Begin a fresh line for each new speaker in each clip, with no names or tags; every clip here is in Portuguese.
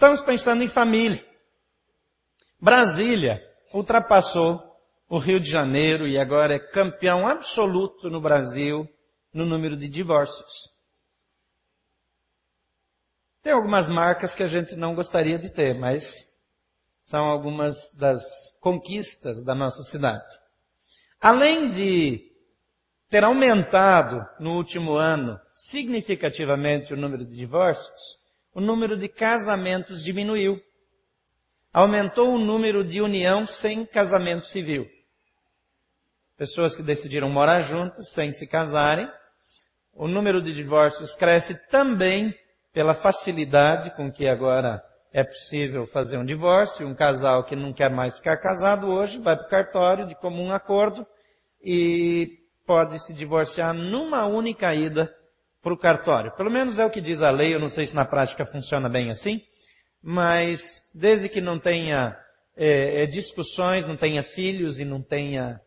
Estamos pensando em família. Brasília ultrapassou o Rio de Janeiro e agora é campeão absoluto no Brasil no número de divórcios. Tem algumas marcas que a gente não gostaria de ter, mas são algumas das conquistas da nossa cidade. Além de ter aumentado no último ano significativamente o número de divórcios, o número de casamentos diminuiu. Aumentou o número de união sem casamento civil. Pessoas que decidiram morar juntas sem se casarem. O número de divórcios cresce também pela facilidade com que agora é possível fazer um divórcio. Um casal que não quer mais ficar casado hoje vai para o cartório de comum acordo e pode se divorciar numa única ida para o cartório. Pelo menos é o que diz a lei, eu não sei se na prática funciona bem assim, mas desde que não tenha é, é, discussões, não tenha filhos e não tenha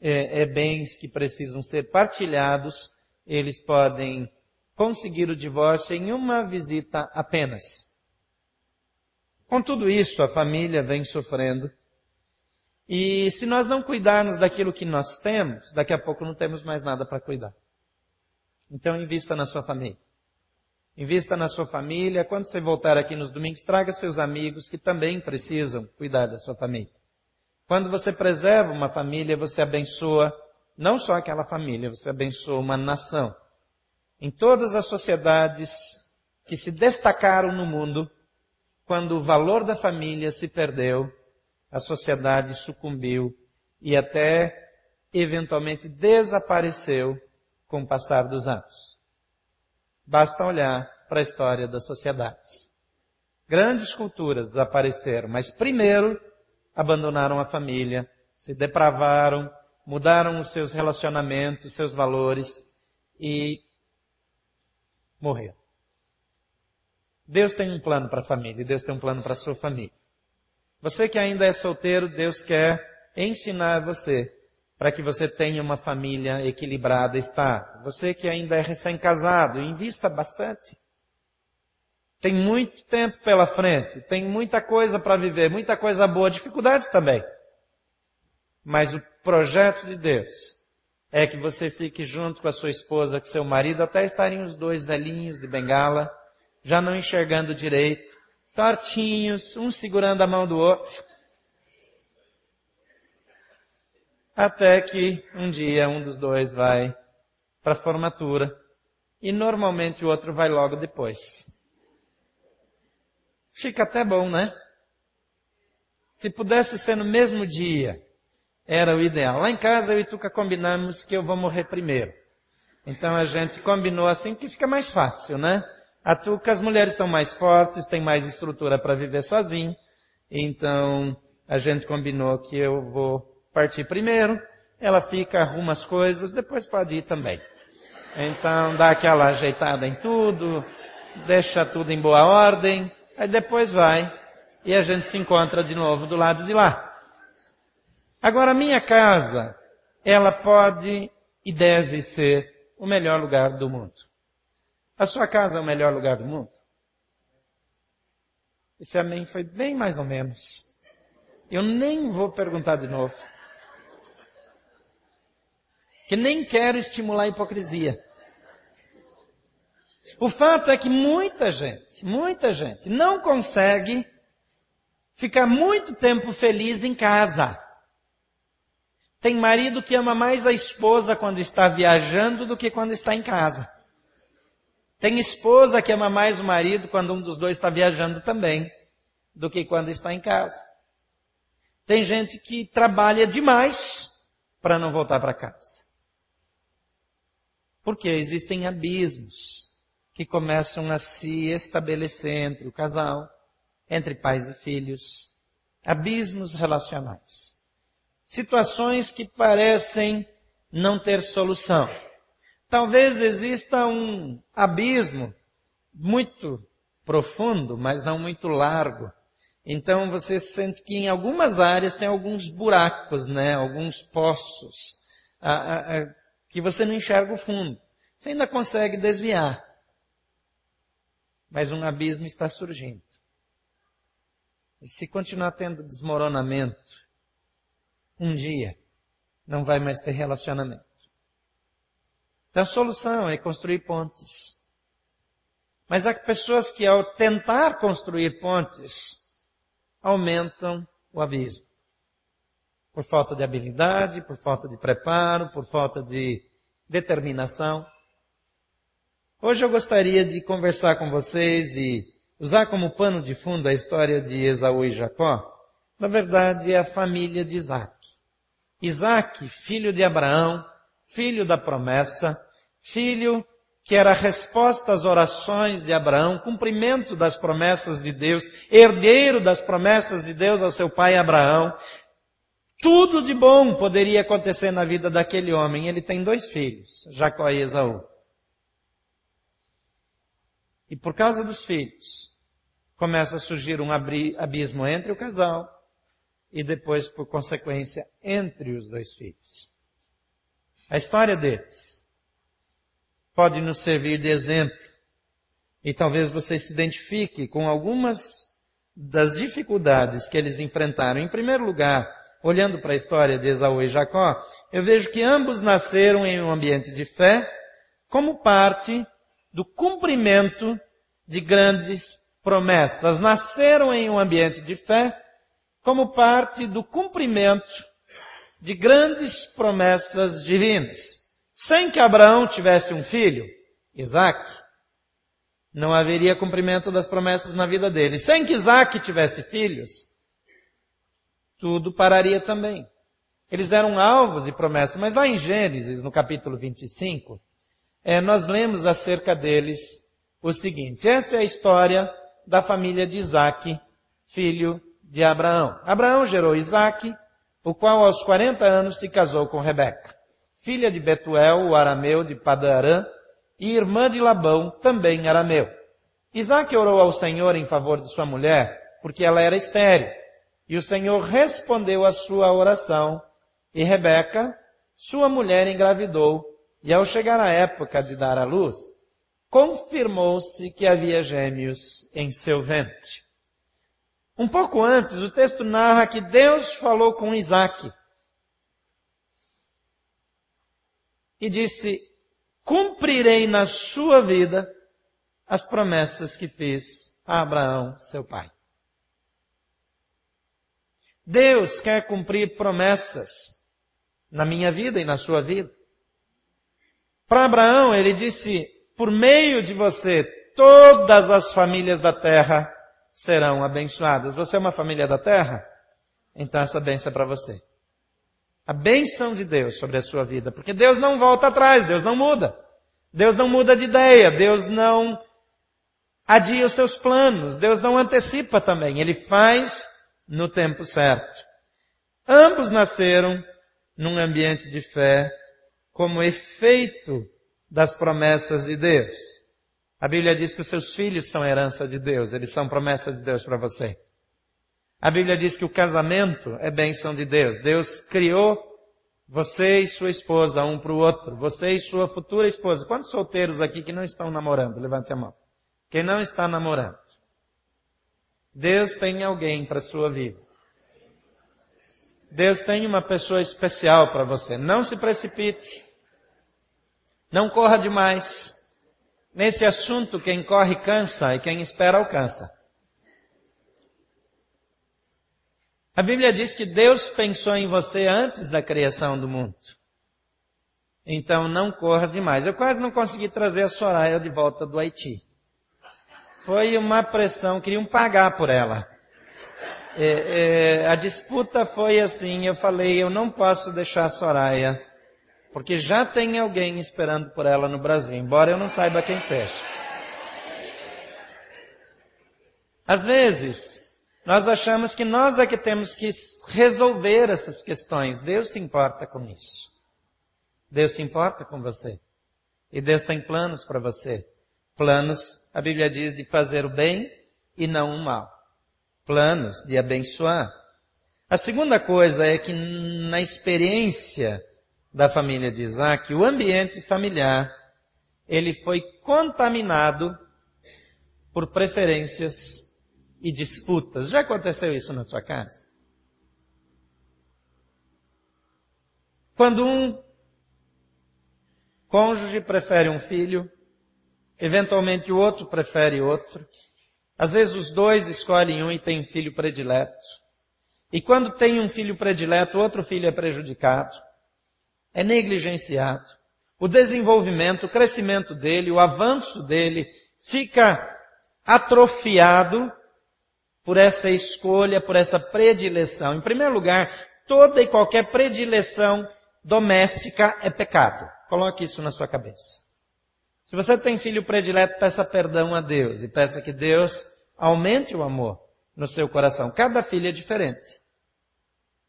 é, é bens que precisam ser partilhados, eles podem conseguir o divórcio em uma visita apenas. Com tudo isso, a família vem sofrendo. E se nós não cuidarmos daquilo que nós temos, daqui a pouco não temos mais nada para cuidar. Então invista na sua família. Invista na sua família. Quando você voltar aqui nos domingos, traga seus amigos que também precisam cuidar da sua família. Quando você preserva uma família, você abençoa não só aquela família, você abençoa uma nação. Em todas as sociedades que se destacaram no mundo, quando o valor da família se perdeu, a sociedade sucumbiu e até eventualmente desapareceu com o passar dos anos. Basta olhar para a história das sociedades. Grandes culturas desapareceram, mas primeiro abandonaram a família, se depravaram, mudaram os seus relacionamentos, seus valores e morreram. Deus tem um plano para a família, Deus tem um plano para a sua família. Você que ainda é solteiro, Deus quer ensinar você para que você tenha uma família equilibrada, estável. Você que ainda é recém-casado, invista bastante. Tem muito tempo pela frente, tem muita coisa para viver, muita coisa boa, dificuldades também. Mas o projeto de Deus é que você fique junto com a sua esposa, com seu marido, até estarem os dois velhinhos de bengala, já não enxergando direito, tortinhos, um segurando a mão do outro, Até que um dia um dos dois vai para a formatura e normalmente o outro vai logo depois. Fica até bom, né? Se pudesse ser no mesmo dia, era o ideal. Lá em casa eu e Tuca combinamos que eu vou morrer primeiro. Então a gente combinou assim que fica mais fácil, né? A Tuca, as mulheres são mais fortes, têm mais estrutura para viver sozinho. Então a gente combinou que eu vou partir primeiro, ela fica, arruma as coisas, depois pode ir também. Então dá aquela ajeitada em tudo, deixa tudo em boa ordem, aí depois vai e a gente se encontra de novo do lado de lá. Agora a minha casa, ela pode e deve ser o melhor lugar do mundo. A sua casa é o melhor lugar do mundo? Esse amém foi bem mais ou menos. Eu nem vou perguntar de novo que nem quero estimular a hipocrisia. O fato é que muita gente, muita gente não consegue ficar muito tempo feliz em casa. Tem marido que ama mais a esposa quando está viajando do que quando está em casa. Tem esposa que ama mais o marido quando um dos dois está viajando também, do que quando está em casa. Tem gente que trabalha demais para não voltar para casa. Porque existem abismos que começam a se estabelecer entre o casal, entre pais e filhos. Abismos relacionais. Situações que parecem não ter solução. Talvez exista um abismo muito profundo, mas não muito largo. Então você sente que em algumas áreas tem alguns buracos, né? Alguns poços que você não enxerga o fundo. Você ainda consegue desviar. Mas um abismo está surgindo. E se continuar tendo desmoronamento, um dia não vai mais ter relacionamento. Então a solução é construir pontes. Mas há pessoas que ao tentar construir pontes, aumentam o abismo. Por falta de habilidade, por falta de preparo, por falta de determinação. Hoje eu gostaria de conversar com vocês e usar como pano de fundo a história de Esaú e Jacó. Na verdade, é a família de Isaac. Isaac, filho de Abraão, filho da promessa, filho que era a resposta às orações de Abraão, cumprimento das promessas de Deus, herdeiro das promessas de Deus ao seu pai Abraão. Tudo de bom poderia acontecer na vida daquele homem. Ele tem dois filhos, Jacó e Esaú. E por causa dos filhos, começa a surgir um abismo entre o casal e depois, por consequência, entre os dois filhos. A história deles pode nos servir de exemplo. E talvez você se identifique com algumas das dificuldades que eles enfrentaram. Em primeiro lugar, olhando para a história de Esaú e Jacó, eu vejo que ambos nasceram em um ambiente de fé, como parte do cumprimento de grandes promessas. Nasceram em um ambiente de fé como parte do cumprimento de grandes promessas divinas. Sem que Abraão tivesse um filho, Isaac, não haveria cumprimento das promessas na vida dele. Sem que Isaac tivesse filhos, tudo pararia também. Eles eram alvos de promessas, mas lá em Gênesis, no capítulo 25, é, nós lemos acerca deles o seguinte. Esta é a história da família de Isaac, filho de Abraão. Abraão gerou Isaac, o qual aos 40 anos se casou com Rebeca, filha de Betuel, o arameu de Padarã, e irmã de Labão, também arameu. Isaac orou ao Senhor em favor de sua mulher, porque ela era estéril. E o Senhor respondeu à sua oração, e Rebeca, sua mulher, engravidou e ao chegar a época de dar à luz, confirmou-se que havia gêmeos em seu ventre. Um pouco antes, o texto narra que Deus falou com Isaac e disse, cumprirei na sua vida as promessas que fiz a Abraão, seu pai. Deus quer cumprir promessas na minha vida e na sua vida. Para Abraão, ele disse, por meio de você, todas as famílias da terra serão abençoadas. Você é uma família da terra? Então essa bênção é para você. A bênção de Deus sobre a sua vida. Porque Deus não volta atrás, Deus não muda. Deus não muda de ideia, Deus não adia os seus planos, Deus não antecipa também, Ele faz no tempo certo. Ambos nasceram num ambiente de fé como efeito das promessas de Deus. A Bíblia diz que os seus filhos são herança de Deus, eles são promessa de Deus para você. A Bíblia diz que o casamento é bênção de Deus. Deus criou você e sua esposa um para o outro, você e sua futura esposa. Quantos solteiros aqui que não estão namorando? Levante a mão. Quem não está namorando? Deus tem alguém para a sua vida. Deus tem uma pessoa especial para você. Não se precipite. Não corra demais. Nesse assunto, quem corre cansa e quem espera alcança. A Bíblia diz que Deus pensou em você antes da criação do mundo. Então não corra demais. Eu quase não consegui trazer a Soraya de volta do Haiti. Foi uma pressão, queriam pagar por ela. É, é, a disputa foi assim, eu falei, eu não posso deixar a Soraya porque já tem alguém esperando por ela no Brasil, embora eu não saiba quem seja. Às vezes, nós achamos que nós é que temos que resolver essas questões. Deus se importa com isso. Deus se importa com você. E Deus tem planos para você. Planos, a Bíblia diz, de fazer o bem e não o mal. Planos de abençoar. A segunda coisa é que na experiência da família de Isaac, o ambiente familiar, ele foi contaminado por preferências e disputas. Já aconteceu isso na sua casa? Quando um cônjuge prefere um filho, eventualmente o outro prefere outro, às vezes os dois escolhem um e têm um filho predileto. E quando tem um filho predileto, outro filho é prejudicado, é negligenciado. O desenvolvimento, o crescimento dele, o avanço dele fica atrofiado por essa escolha, por essa predileção. Em primeiro lugar, toda e qualquer predileção doméstica é pecado. Coloque isso na sua cabeça. Se você tem filho predileto, peça perdão a Deus e peça que Deus aumente o amor no seu coração. Cada filho é diferente.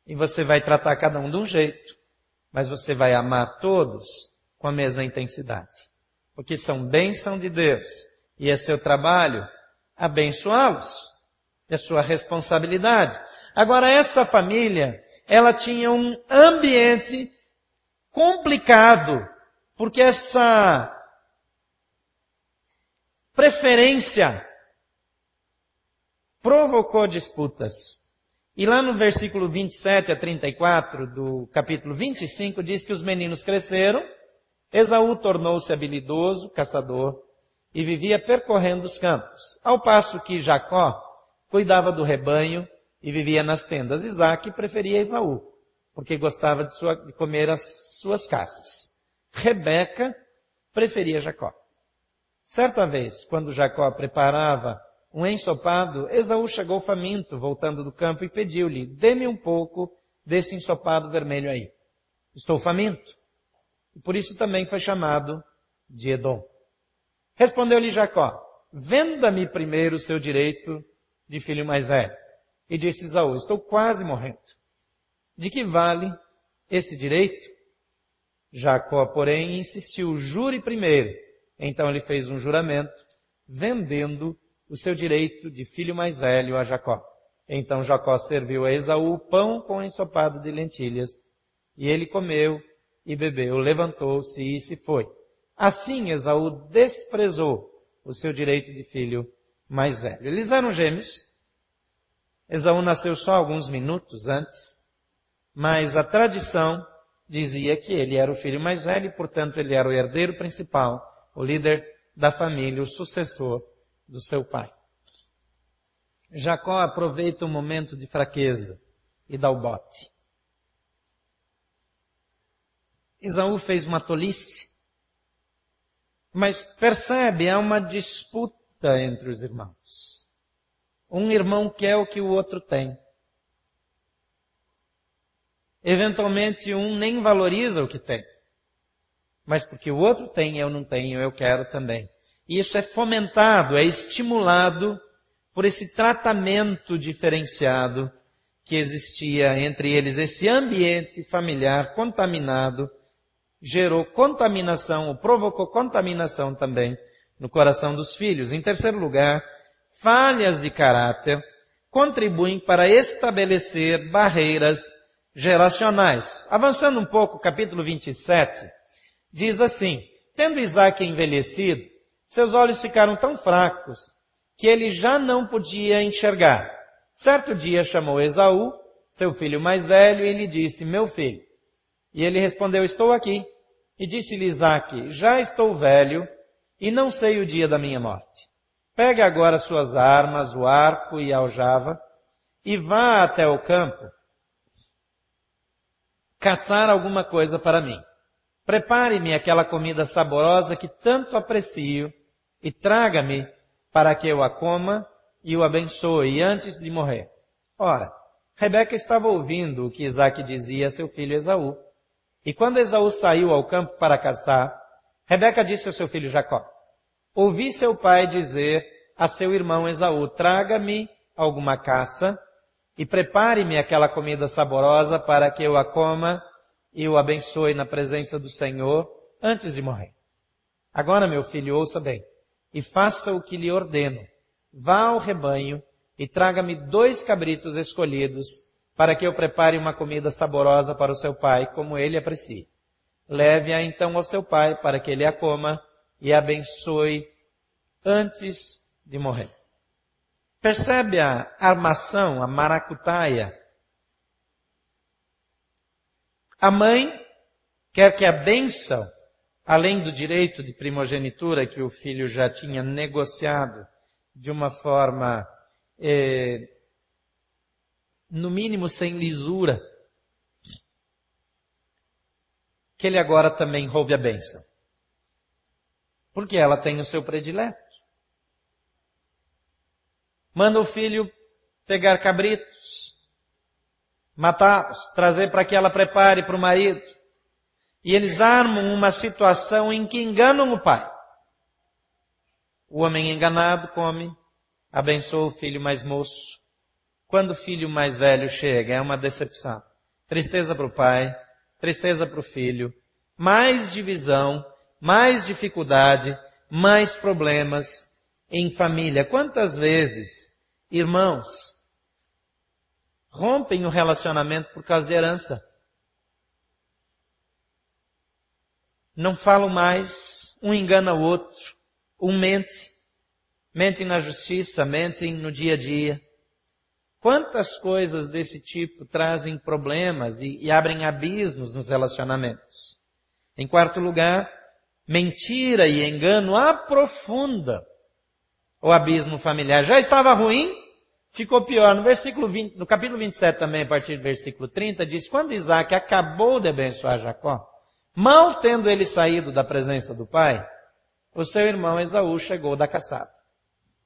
E você vai tratar cada um de um jeito, mas você vai amar todos com a mesma intensidade. Porque são bênção de Deus e é seu trabalho abençoá-los. É sua responsabilidade. Agora essa família, ela tinha um ambiente complicado, porque essa preferência provocou disputas. E lá no versículo 27 a 34 do capítulo 25 diz que os meninos cresceram, Esaú tornou-se habilidoso, caçador, e vivia percorrendo os campos, ao passo que Jacó cuidava do rebanho e vivia nas tendas. Isaac preferia Esaú, porque gostava de, sua, de comer as suas caças. Rebeca preferia Jacó. Certa vez, quando Jacó preparava um ensopado, Esaú chegou faminto, voltando do campo, e pediu-lhe, dê-me um pouco desse ensopado vermelho aí. Estou faminto. E por isso também foi chamado de Edom. Respondeu-lhe Jacó, venda-me primeiro o seu direito de filho mais velho. E disse Esaú, estou quase morrendo. De que vale esse direito? Jacó, porém, insistiu, jure primeiro. Então ele fez um juramento, vendendo o seu direito de filho mais velho a Jacó. Então Jacó serviu a Esaú pão com ensopado de lentilhas, e ele comeu e bebeu, levantou-se e se foi. Assim Esaú desprezou o seu direito de filho mais velho. Eles eram gêmeos. Esaú nasceu só alguns minutos antes, mas a tradição dizia que ele era o filho mais velho e, portanto, ele era o herdeiro principal o líder da família, o sucessor do seu pai. Jacó aproveita o momento de fraqueza e dá o bote. Isaú fez uma tolice, mas percebe, há uma disputa entre os irmãos. Um irmão quer o que o outro tem. Eventualmente um nem valoriza o que tem mas porque o outro tem, eu não tenho, eu quero também. E isso é fomentado, é estimulado por esse tratamento diferenciado que existia entre eles. Esse ambiente familiar contaminado gerou contaminação, ou provocou contaminação também no coração dos filhos. Em terceiro lugar, falhas de caráter contribuem para estabelecer barreiras geracionais. Avançando um pouco, capítulo 27, diz assim, tendo Isaac envelhecido, seus olhos ficaram tão fracos que ele já não podia enxergar. Certo dia chamou Esaú, seu filho mais velho, e lhe disse, meu filho. E ele respondeu, estou aqui. E disse-lhe Isaac, já estou velho e não sei o dia da minha morte. Pega agora suas armas, o arco e a aljava, e vá até o campo caçar alguma coisa para mim. Prepare-me aquela comida saborosa que tanto aprecio e traga-me para que eu a coma e o abençoe antes de morrer. Ora, Rebeca estava ouvindo o que Isaac dizia a seu filho Esaú. E quando Esaú saiu ao campo para caçar, Rebeca disse ao seu filho Jacó, ouvi seu pai dizer a seu irmão Esaú, traga-me alguma caça e prepare-me aquela comida saborosa para que eu a coma e o abençoe na presença do Senhor antes de morrer. Agora, meu filho, ouça bem e faça o que lhe ordeno. Vá ao rebanho e traga-me dois cabritos escolhidos para que eu prepare uma comida saborosa para o seu pai, como ele aprecia. Leve-a então ao seu pai para que ele a coma e a abençoe antes de morrer. Percebe a armação, a maracutaia? A mãe quer que a bênção, além do direito de primogenitura que o filho já tinha negociado de uma forma, eh, no mínimo sem lisura, que ele agora também roube a bênção. Porque ela tem o seu predileto. Manda o filho pegar cabritos, matá-los, trazer para que ela prepare para o marido. E eles armam uma situação em que enganam o pai. O homem enganado come, abençoa o filho mais moço. Quando o filho mais velho chega, é uma decepção. Tristeza para o pai, tristeza para o filho, mais divisão, mais dificuldade, mais problemas em família. Quantas vezes, irmãos, rompem o relacionamento por causa de herança? Não falam mais, um engana o outro, um mente, mentem na justiça, mentem no dia a dia. Quantas coisas desse tipo trazem problemas e, e abrem abismos nos relacionamentos? Em quarto lugar, mentira e engano aprofunda o abismo familiar. Já estava ruim, ficou pior. No versículo 20, no capítulo 27 também, a partir do versículo 30, diz, quando Isaac acabou de abençoar Jacó, mal tendo ele saído da presença do pai, o seu irmão Esaú chegou da caçada.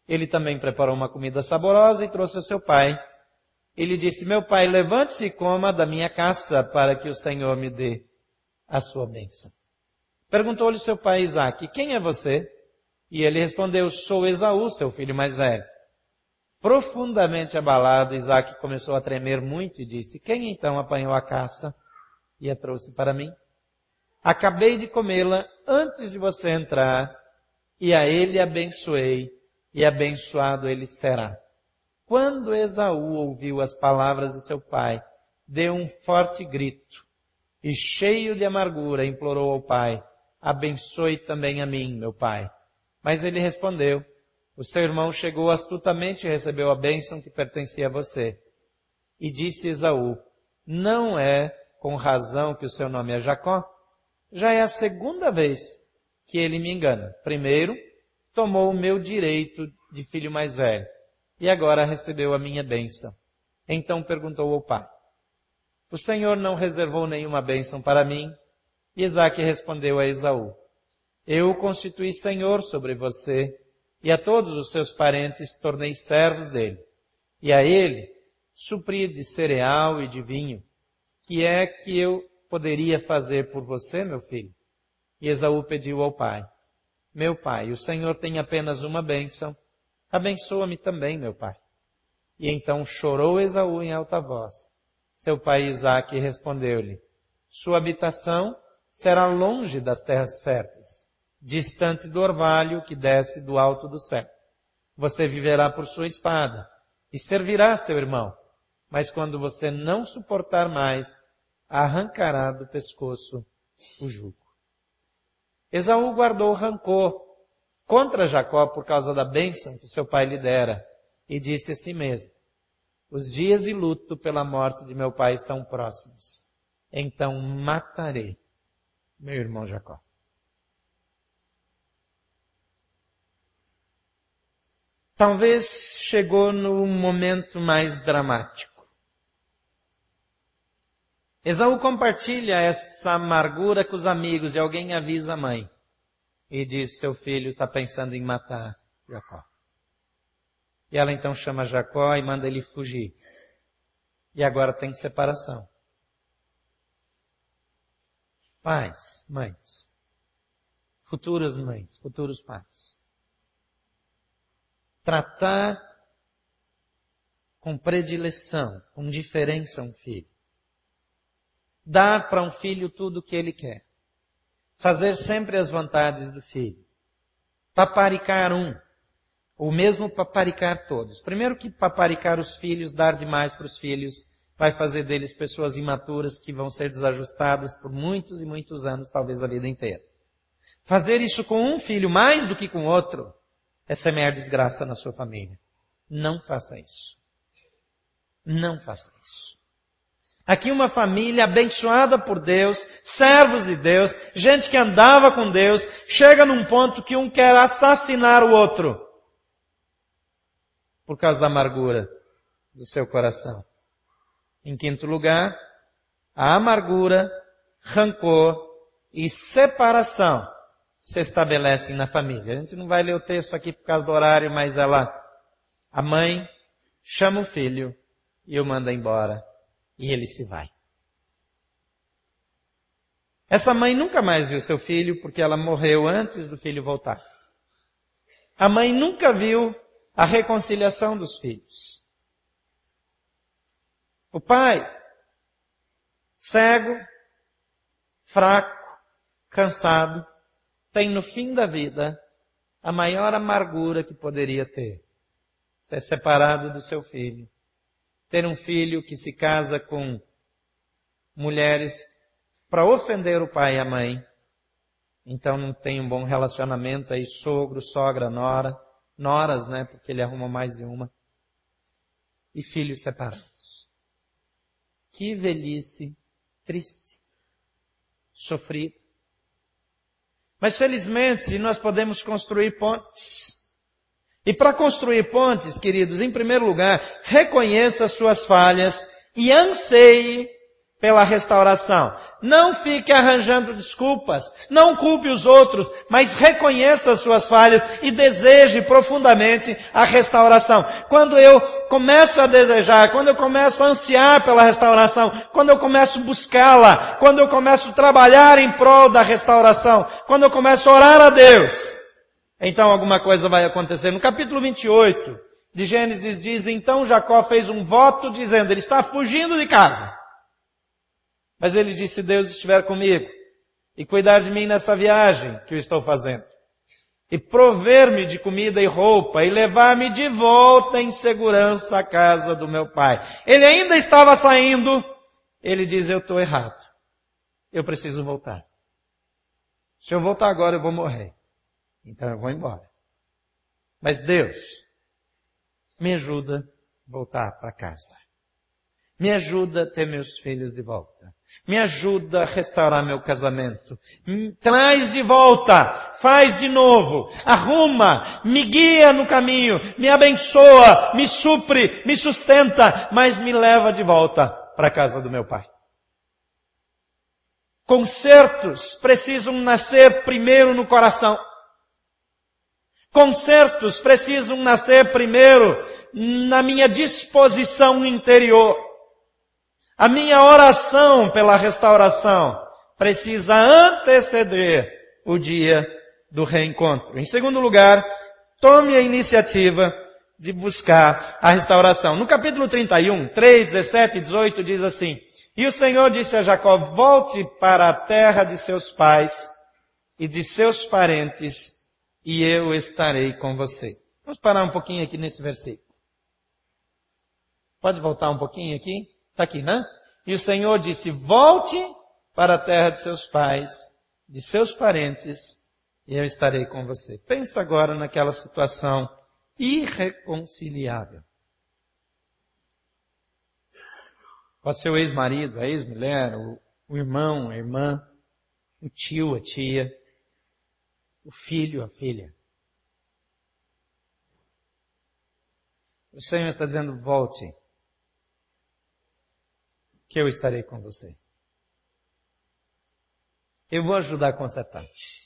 Ele também preparou uma comida saborosa e trouxe ao seu pai. Ele disse, meu pai, levante-se e coma da minha caça para que o Senhor me dê a sua bênção. Perguntou-lhe seu pai Isaac, quem é você? E ele respondeu, sou Esaú, seu filho mais velho. Profundamente abalado, Isaac começou a tremer muito e disse, quem então apanhou a caça e a trouxe para mim? Acabei de comê-la antes de você entrar e a ele abençoei e abençoado ele será. Quando Esaú ouviu as palavras de seu pai, deu um forte grito e cheio de amargura implorou ao pai, abençoe também a mim, meu pai. Mas ele respondeu, o seu irmão chegou astutamente e recebeu a bênção que pertencia a você. E disse Esaú, não é com razão que o seu nome é Jacó? Já é a segunda vez que ele me engana. Primeiro, tomou o meu direito de filho mais velho, e agora recebeu a minha bênção. Então perguntou ao pai, o Senhor não reservou nenhuma bênção para mim? E Isaac respondeu a Esaú, eu o constituí Senhor sobre você, e a todos os seus parentes tornei servos dele. E a ele supri de cereal e de vinho. Que é que eu poderia fazer por você, meu filho? E Esaú pediu ao pai, meu pai, o Senhor tem apenas uma bênção. Abençoa-me também, meu pai. E então chorou Esaú em alta voz. Seu pai Isaque respondeu-lhe, sua habitação será longe das terras férteis, distante do orvalho que desce do alto do céu. Você viverá por sua espada e servirá seu irmão, mas quando você não suportar mais, arrancará do pescoço o jugo. Esaú guardou rancor contra Jacó por causa da bênção que seu pai lhe dera e disse a si mesmo, os dias de luto pela morte de meu pai estão próximos. Então matarei meu irmão Jacó. Talvez chegou no momento mais dramático. Esaú compartilha essa amargura com os amigos e alguém avisa a mãe. E diz, seu filho está pensando em matar Jacó. E ela então chama Jacó e manda ele fugir. E agora tem separação. Pais, mães. Futuras mães, futuros pais. Tratar com predileção, com diferença um filho dar para um filho tudo o que ele quer. Fazer sempre as vontades do filho. Paparicar um. Ou mesmo paparicar todos. Primeiro que paparicar os filhos, dar demais para os filhos, vai fazer deles pessoas imaturas que vão ser desajustadas por muitos e muitos anos, talvez a vida inteira. Fazer isso com um filho mais do que com outro é semear desgraça na sua família. Não faça isso. Não faça isso. Aqui uma família abençoada por Deus, servos de Deus, gente que andava com Deus, chega num ponto que um quer assassinar o outro. Por causa da amargura do seu coração. Em quinto lugar, a amargura, rancor e separação se estabelecem na família. A gente não vai ler o texto aqui por causa do horário, mas ela, a mãe, chama o filho e o manda embora. E ele se vai. Essa mãe nunca mais viu seu filho porque ela morreu antes do filho voltar. A mãe nunca viu a reconciliação dos filhos. O pai, cego, fraco, cansado, tem no fim da vida a maior amargura que poderia ter. Ser separado do seu filho. Ter um filho que se casa com mulheres para ofender o pai e a mãe. Então não tem um bom relacionamento aí, sogro, sogra, nora, noras, né, porque ele arruma mais de uma. E filhos separados. Que velhice triste, sofrida. Mas felizmente nós podemos construir pontes. E para construir pontes, queridos, em primeiro lugar, reconheça suas falhas e anseie pela restauração. Não fique arranjando desculpas, não culpe os outros, mas reconheça as suas falhas e deseje profundamente a restauração. Quando eu começo a desejar, quando eu começo a ansiar pela restauração, quando eu começo a buscá-la, quando eu começo a trabalhar em prol da restauração, quando eu começo a orar a Deus, então alguma coisa vai acontecer. No capítulo 28 de Gênesis diz, então Jacó fez um voto dizendo, ele está fugindo de casa. Mas ele disse, se Deus estiver comigo e cuidar de mim nesta viagem que eu estou fazendo, e prover-me de comida e roupa, e levar-me de volta em segurança à casa do meu pai. Ele ainda estava saindo, ele diz, eu estou errado. Eu preciso voltar. Se eu voltar agora, eu vou morrer. Então eu vou embora. Mas Deus, me ajuda a voltar para casa. Me ajuda a ter meus filhos de volta. Me ajuda a restaurar meu casamento. Me traz de volta. Faz de novo. Arruma. Me guia no caminho. Me abençoa. Me supre. Me sustenta. Mas me leva de volta para a casa do meu pai. Concertos precisam nascer primeiro no coração. Concertos precisam nascer primeiro na minha disposição interior. A minha oração pela restauração precisa anteceder o dia do reencontro. Em segundo lugar, tome a iniciativa de buscar a restauração. No capítulo 31, 3, 17 e 18 diz assim, E o Senhor disse a Jacó, volte para a terra de seus pais e de seus parentes, e eu estarei com você. Vamos parar um pouquinho aqui nesse versículo. Pode voltar um pouquinho aqui? Está aqui, né? E o Senhor disse, volte para a terra de seus pais, de seus parentes, e eu estarei com você. Pensa agora naquela situação irreconciliável. Pode ser o ex-marido, a ex-mulher, o, irmão, a irmã, o tio, a tia, o filho, a filha. O Senhor está dizendo, volte que eu estarei com você. Eu vou ajudar a consertar-te.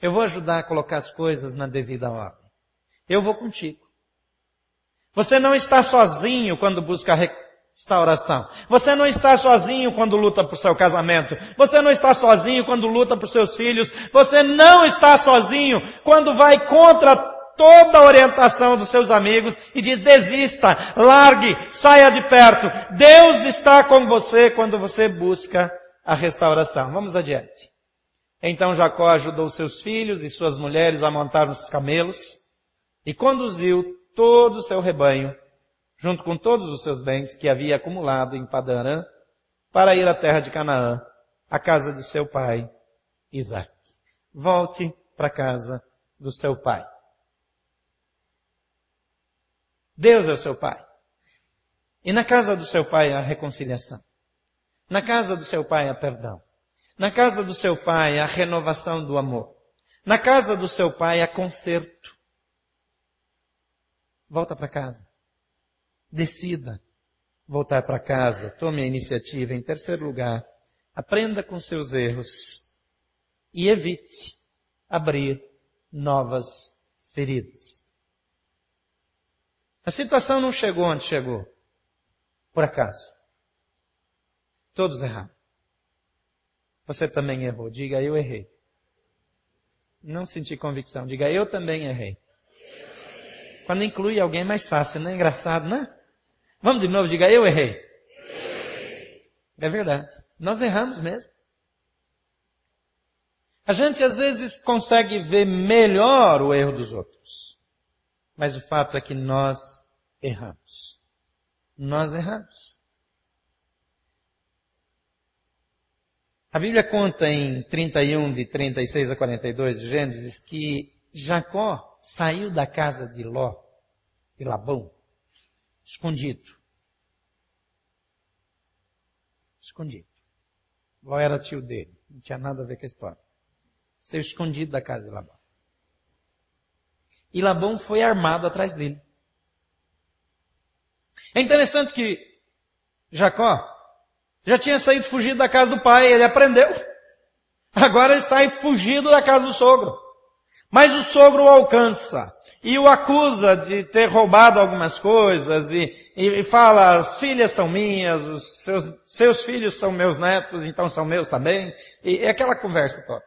Eu vou ajudar a colocar as coisas na devida ordem. Eu vou contigo. Você não está sozinho quando busca restauração. Você não está sozinho quando luta por seu casamento. Você não está sozinho quando luta por seus filhos. Você não está sozinho quando vai contra toda a orientação dos seus amigos e diz desista, largue, saia de perto. Deus está com você quando você busca a restauração. Vamos adiante. Então Jacó ajudou seus filhos e suas mulheres a montar os camelos e conduziu todo o seu rebanho, junto com todos os seus bens que havia acumulado em Padarã, para ir à terra de Canaã, à casa de seu pai, Isaac. Volte para a casa do seu pai. Deus é o seu pai. E na casa do seu pai há reconciliação. Na casa do seu pai há perdão. Na casa do seu pai há renovação do amor. Na casa do seu pai há conserto. Volta para casa. Decida voltar para casa. Tome a iniciativa. Em terceiro lugar, aprenda com seus erros e evite abrir novas feridas. A situação não chegou onde chegou. Por acaso. Todos erraram. Você também errou. Diga, eu errei. Não senti convicção. Diga, eu também errei. Quando inclui alguém é mais fácil, não é engraçado, né? Vamos de novo, diga, eu errei. É verdade. Nós erramos mesmo. A gente às vezes consegue ver melhor o erro dos outros. Mas o fato é que nós erramos. Nós erramos. A Bíblia conta em 31, de 36 a 42 de Gênesis, que Jacó saiu da casa de Ló, de Labão, escondido. Escondido. Ló era tio dele, não tinha nada a ver com a história. Saiu escondido da casa de Labão. E Labão foi armado atrás dele. É interessante que Jacó já tinha saído fugido da casa do pai, ele aprendeu. Agora ele sai fugido da casa do sogro. Mas o sogro o alcança e o acusa de ter roubado algumas coisas e, e, fala, as filhas são minhas, os seus, seus filhos são meus netos, então são meus também. E, e aquela conversa toda.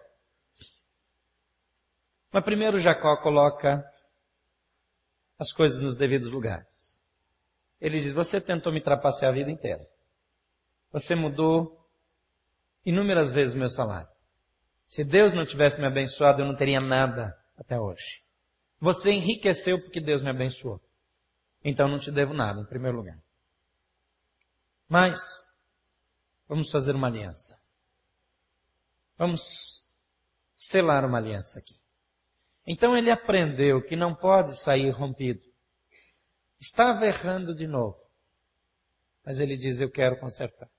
Mas primeiro Jacó coloca as coisas nos devidos lugares. Ele diz, você tentou me trapacear a vida inteira. Você mudou inúmeras vezes o meu salário. Se Deus não tivesse me abençoado, eu não teria nada até hoje. Você enriqueceu porque Deus me abençoou. Então não te devo nada, em primeiro lugar. Mas, vamos fazer uma aliança. Vamos selar uma aliança aqui. Então ele aprendeu que não pode sair rompido. Estava errando de novo. Mas ele diz, eu quero consertar.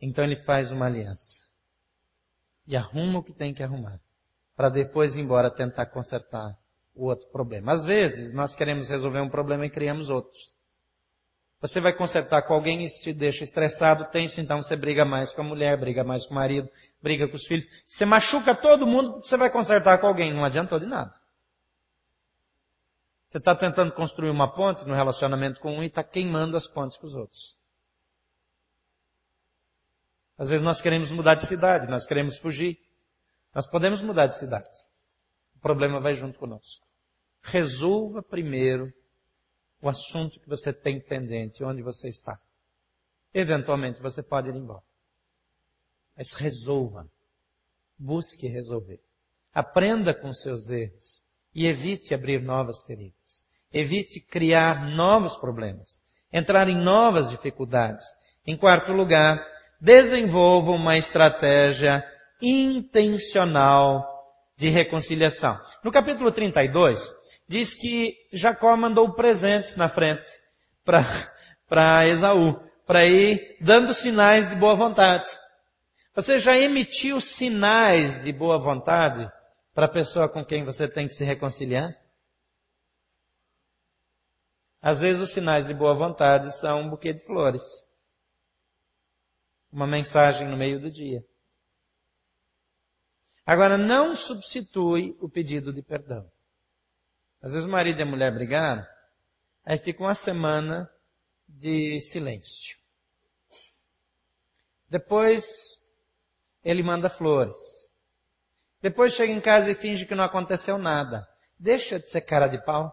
Então ele faz uma aliança. E arruma o que tem que arrumar. Para depois ir embora tentar consertar o outro problema. Às vezes nós queremos resolver um problema e criamos outros. Você vai consertar com alguém isso te deixa estressado, tenso, então você briga mais com a mulher, briga mais com o marido, briga com os filhos. Você machuca todo mundo porque você vai consertar com alguém. Não adiantou de nada. Você está tentando construir uma ponte no relacionamento com um e está queimando as pontes com os outros. Às vezes nós queremos mudar de cidade, nós queremos fugir. Nós podemos mudar de cidade. O problema vai junto conosco. Resolva primeiro o assunto que você tem pendente, onde você está. Eventualmente você pode ir embora. Mas resolva. Busque resolver. Aprenda com seus erros e evite abrir novas feridas. Evite criar novos problemas. Entrar em novas dificuldades. Em quarto lugar, desenvolva uma estratégia intencional de reconciliação. No capítulo 32, diz que Jacó mandou presentes na frente para Esaú, para ir dando sinais de boa vontade. Você já emitiu sinais de boa vontade para a pessoa com quem você tem que se reconciliar? Às vezes os sinais de boa vontade são um buquê de flores. Uma mensagem no meio do dia. Agora, não substitui o pedido de perdão. Às vezes o marido e a mulher brigaram, aí fica uma semana de silêncio. Depois ele manda flores. Depois chega em casa e finge que não aconteceu nada. Deixa de ser cara de pau.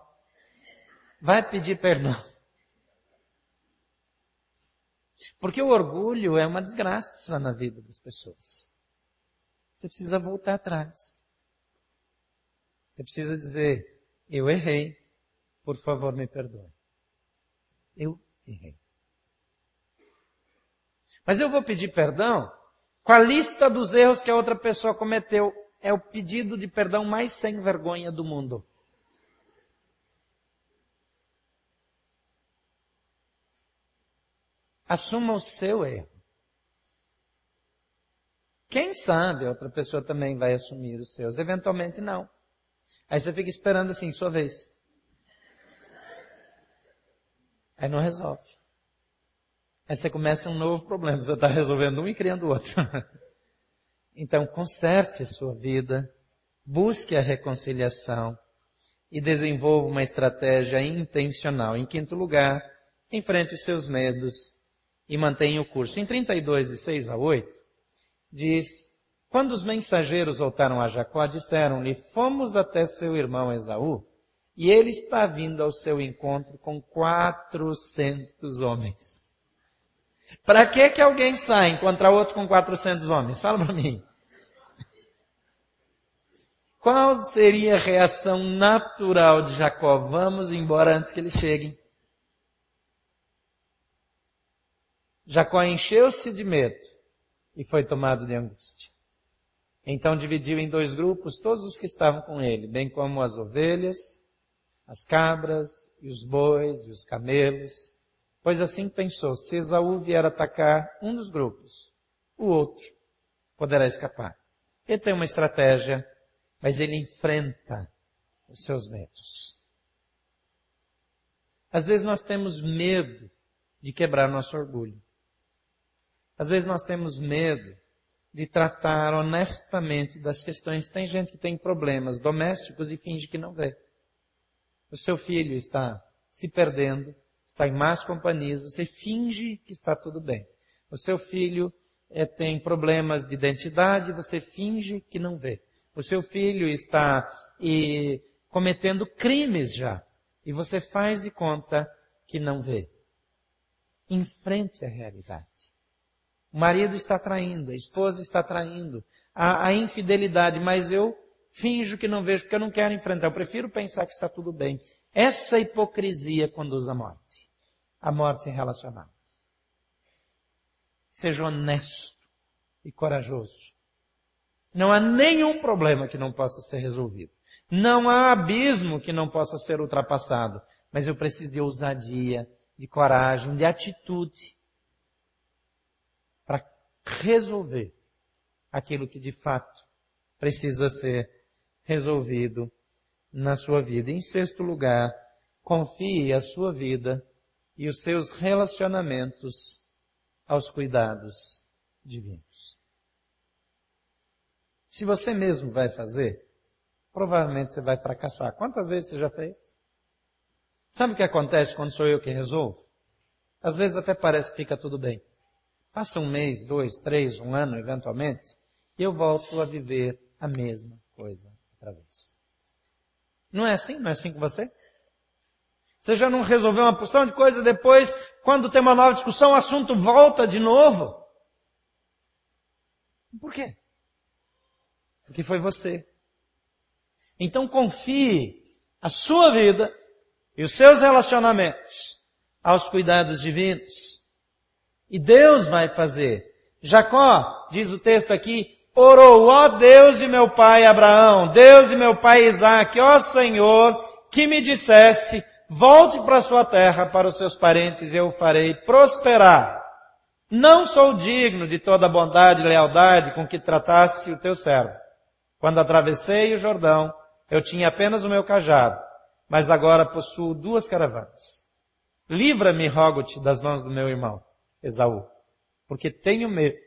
Vai pedir perdão. Porque o orgulho é uma desgraça na vida das pessoas. Você precisa voltar atrás. Você precisa dizer, eu errei. Por favor, me perdoe. Eu errei. Mas eu vou pedir perdão com a lista dos erros que a outra pessoa cometeu. É o pedido de perdão mais sem vergonha do mundo. Assuma o seu erro. Quem sabe outra pessoa também vai assumir os seus, eventualmente não. Aí você fica esperando assim, sua vez. Aí não resolve. Aí você começa um novo problema. Você está resolvendo um e criando outro. então, conserte a sua vida, busque a reconciliação e desenvolva uma estratégia intencional. Em quinto lugar, enfrente os seus medos e mantenha o curso. Em 32, de 6 a 8, diz, quando os mensageiros voltaram a Jacó, disseram-lhe, fomos até seu irmão Esaú, e ele está vindo ao seu encontro com 400 homens. Para que que alguém sai encontrar outro com 400 homens? Fala para mim. Qual seria a reação natural de Jacó? Vamos embora antes que eles cheguem. Jacó encheu-se de medo e foi tomado de angústia. Então dividiu em dois grupos todos os que estavam com ele, bem como as ovelhas, as cabras e os bois e os camelos, pois assim pensou, se Esaú vier atacar um dos grupos, o outro poderá escapar. Ele tem uma estratégia, mas ele enfrenta os seus medos. Às vezes nós temos medo de quebrar nosso orgulho. Às vezes nós temos medo de tratar honestamente das questões. Tem gente que tem problemas domésticos e finge que não vê. O seu filho está se perdendo, está em más companhias, você finge que está tudo bem. O seu filho é, tem problemas de identidade, você finge que não vê. O seu filho está e, cometendo crimes já, e você faz de conta que não vê. Enfrente a realidade. O marido está traindo, a esposa está traindo, a, a infidelidade, mas eu finjo que não vejo porque eu não quero enfrentar. Eu prefiro pensar que está tudo bem. Essa hipocrisia conduz à morte. A morte relacional. Seja honesto e corajoso. Não há nenhum problema que não possa ser resolvido. Não há abismo que não possa ser ultrapassado. Mas eu preciso de ousadia, de coragem, de atitude resolver aquilo que de fato precisa ser resolvido na sua vida. Em sexto lugar, confie a sua vida e os seus relacionamentos aos cuidados divinos. Se você mesmo vai fazer, provavelmente você vai fracassar. Quantas vezes você já fez? Sabe o que acontece quando sou eu que resolvo? Às vezes até parece que fica tudo bem. Passa um mês, dois, três, um ano, eventualmente, e eu volto a viver a mesma coisa outra vez. Não é assim? Não é assim com você? Você já não resolveu uma porção de coisa, depois, quando tem uma nova discussão, o assunto volta de novo? Por quê? Porque foi você. Então confie a sua vida e os seus relacionamentos aos cuidados divinos. E Deus vai fazer. Jacó, diz o texto aqui, orou, ó Deus de meu pai Abraão, Deus de meu pai Isaac, ó Senhor, que me disseste, volte para sua terra, para os seus parentes, e eu farei prosperar. Não sou digno de toda a bondade e lealdade com que trataste o teu servo. Quando atravessei o Jordão, eu tinha apenas o meu cajado, mas agora possuo duas caravanas. Livra-me, rogo-te, das mãos do meu irmão. Esaú, porque tenho medo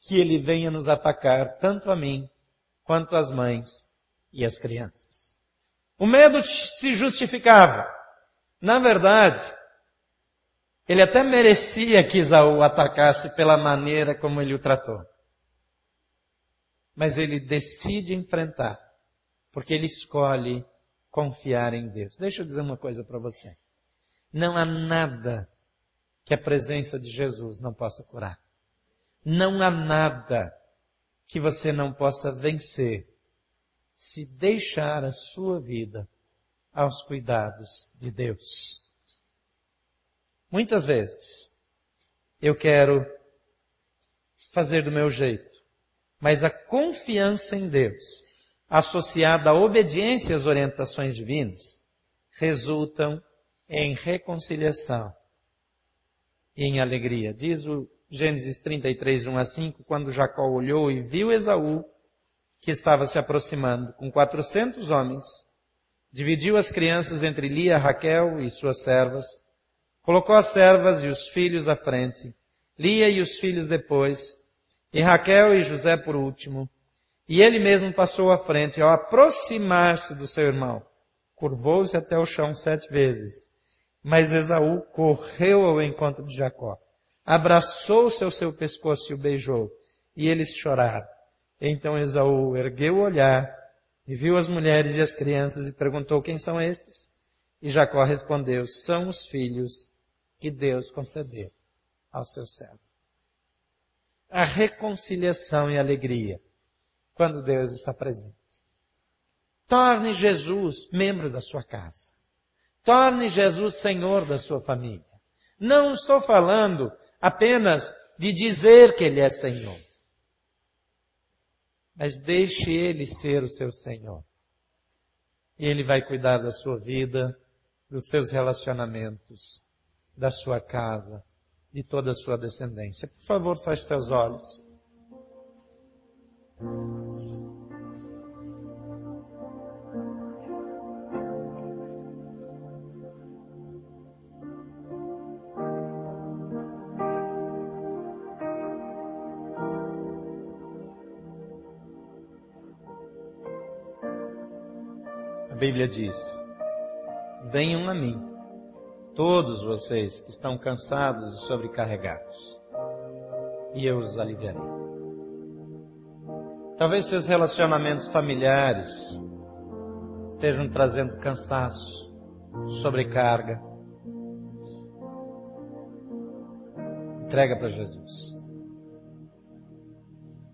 que ele venha nos atacar, tanto a mim quanto as mães e as crianças. O medo se justificava. Na verdade, ele até merecia que Esaú atacasse pela maneira como ele o tratou. Mas ele decide enfrentar, porque ele escolhe confiar em Deus. Deixa eu dizer uma coisa para você. Não há nada que a presença de Jesus não possa curar. Não há nada que você não possa vencer se deixar a sua vida aos cuidados de Deus. Muitas vezes eu quero fazer do meu jeito, mas a confiança em Deus, associada à obediência às orientações divinas, resultam em reconciliação em alegria. Diz o Gênesis 33, 1 a 5, quando Jacó olhou e viu Esaú, que estava se aproximando, com 400 homens, dividiu as crianças entre Lia, Raquel e suas servas, colocou as servas e os filhos à frente, Lia e os filhos depois, e Raquel e José por último, e ele mesmo passou à frente ao aproximar-se do seu irmão. Curvou-se até o chão sete vezes. Mas Esaú correu ao encontro de Jacó, abraçou-se ao seu pescoço e o beijou, e eles choraram. Então Esaú ergueu o olhar e viu as mulheres e as crianças e perguntou quem são estes? E Jacó respondeu, são os filhos que Deus concedeu ao seu servo. A reconciliação e alegria quando Deus está presente. Torne Jesus membro da sua casa. Torne Jesus Senhor da sua família. Não estou falando apenas de dizer que Ele é Senhor. Mas deixe Ele ser o seu Senhor. E Ele vai cuidar da sua vida, dos seus relacionamentos, da sua casa, de toda a sua descendência. Por favor, feche seus olhos. Bíblia diz: Venham a mim, todos vocês que estão cansados e sobrecarregados, e eu os aliviarei. Talvez seus relacionamentos familiares estejam trazendo cansaço, sobrecarga. Entrega para Jesus.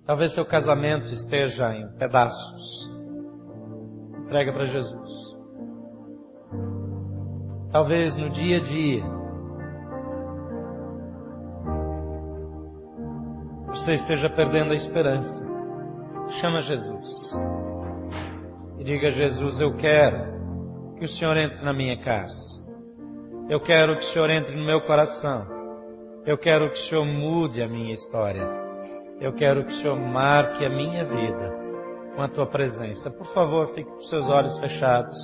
Talvez seu casamento esteja em pedaços. Entrega para Jesus. Talvez no dia a dia você esteja perdendo a esperança. Chama Jesus. E diga Jesus, eu quero que o Senhor entre na minha casa. Eu quero que o Senhor entre no meu coração. Eu quero que o Senhor mude a minha história. Eu quero que o Senhor marque a minha vida com a tua presença. Por favor, fique com seus olhos fechados.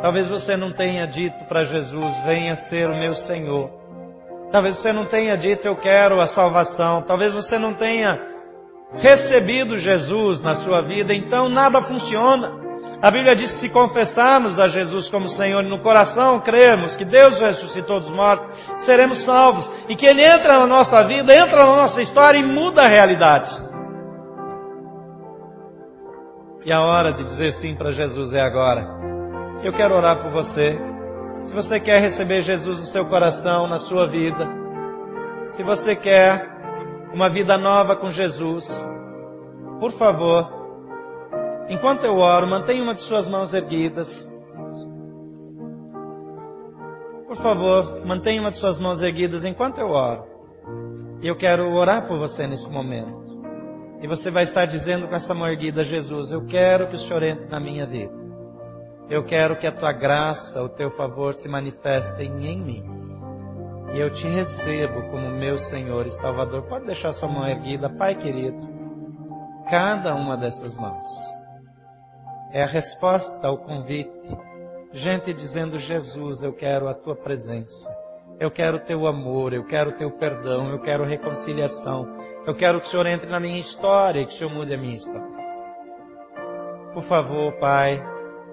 Talvez você não tenha dito para Jesus, venha ser o meu Senhor. Talvez você não tenha dito, eu quero a salvação. Talvez você não tenha recebido Jesus na sua vida, então nada funciona. A Bíblia diz que se confessarmos a Jesus como Senhor e no coração cremos que Deus ressuscitou dos mortos, seremos salvos. E que Ele entra na nossa vida, entra na nossa história e muda a realidade. E a hora de dizer sim para Jesus é agora. Eu quero orar por você. Se você quer receber Jesus no seu coração, na sua vida, se você quer uma vida nova com Jesus, por favor, enquanto eu oro, mantenha uma de suas mãos erguidas. Por favor, mantenha uma de suas mãos erguidas enquanto eu oro. E eu quero orar por você nesse momento. E você vai estar dizendo com essa mão erguida, Jesus, eu quero que o Senhor entre na minha vida. Eu quero que a tua graça, o teu favor se manifestem em mim. E eu te recebo como meu Senhor e Salvador. Pode deixar sua mão erguida, Pai querido. Cada uma dessas mãos é a resposta ao convite. Gente dizendo, Jesus, eu quero a tua presença. Eu quero teu amor, eu quero teu perdão, eu quero reconciliação. Eu quero que o Senhor entre na minha história e que o Senhor mude a minha história. Por favor, Pai,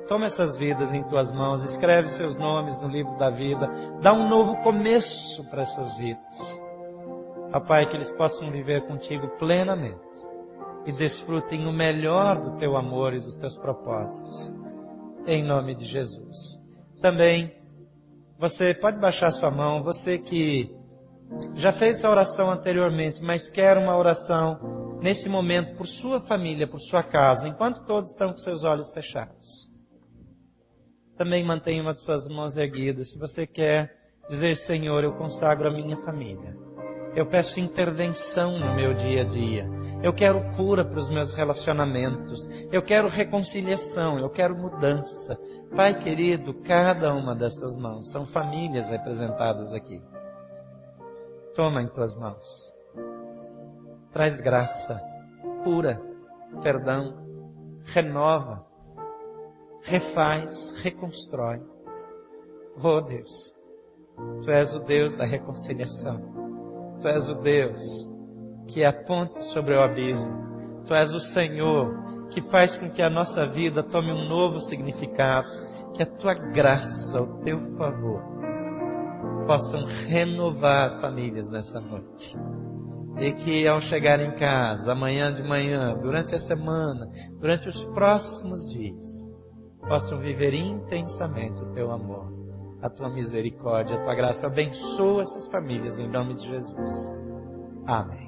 toma essas vidas em tuas mãos, escreve seus nomes no livro da vida, dá um novo começo para essas vidas. Pai, que eles possam viver contigo plenamente e desfrutem o melhor do teu amor e dos teus propósitos. Em nome de Jesus. Também, você pode baixar sua mão, você que já fez essa oração anteriormente, mas quer uma oração nesse momento por sua família, por sua casa, enquanto todos estão com seus olhos fechados. Também mantenha uma de suas mãos erguidas. Se você quer dizer, Senhor, eu consagro a minha família. Eu peço intervenção no meu dia a dia. Eu quero cura para os meus relacionamentos. Eu quero reconciliação. Eu quero mudança. Pai querido, cada uma dessas mãos são famílias representadas aqui. Toma em tuas mãos. Traz graça, cura, perdão, renova, refaz, reconstrói. Oh Deus, Tu és o Deus da reconciliação. Tu és o Deus que aponta sobre o abismo. Tu és o Senhor que faz com que a nossa vida tome um novo significado. Que a tua graça, o teu favor, possam renovar famílias nessa noite. E que ao chegar em casa, amanhã de manhã, durante a semana, durante os próximos dias, possam viver intensamente o teu amor, a tua misericórdia, a tua graça. Abençoa essas famílias em nome de Jesus. Amém.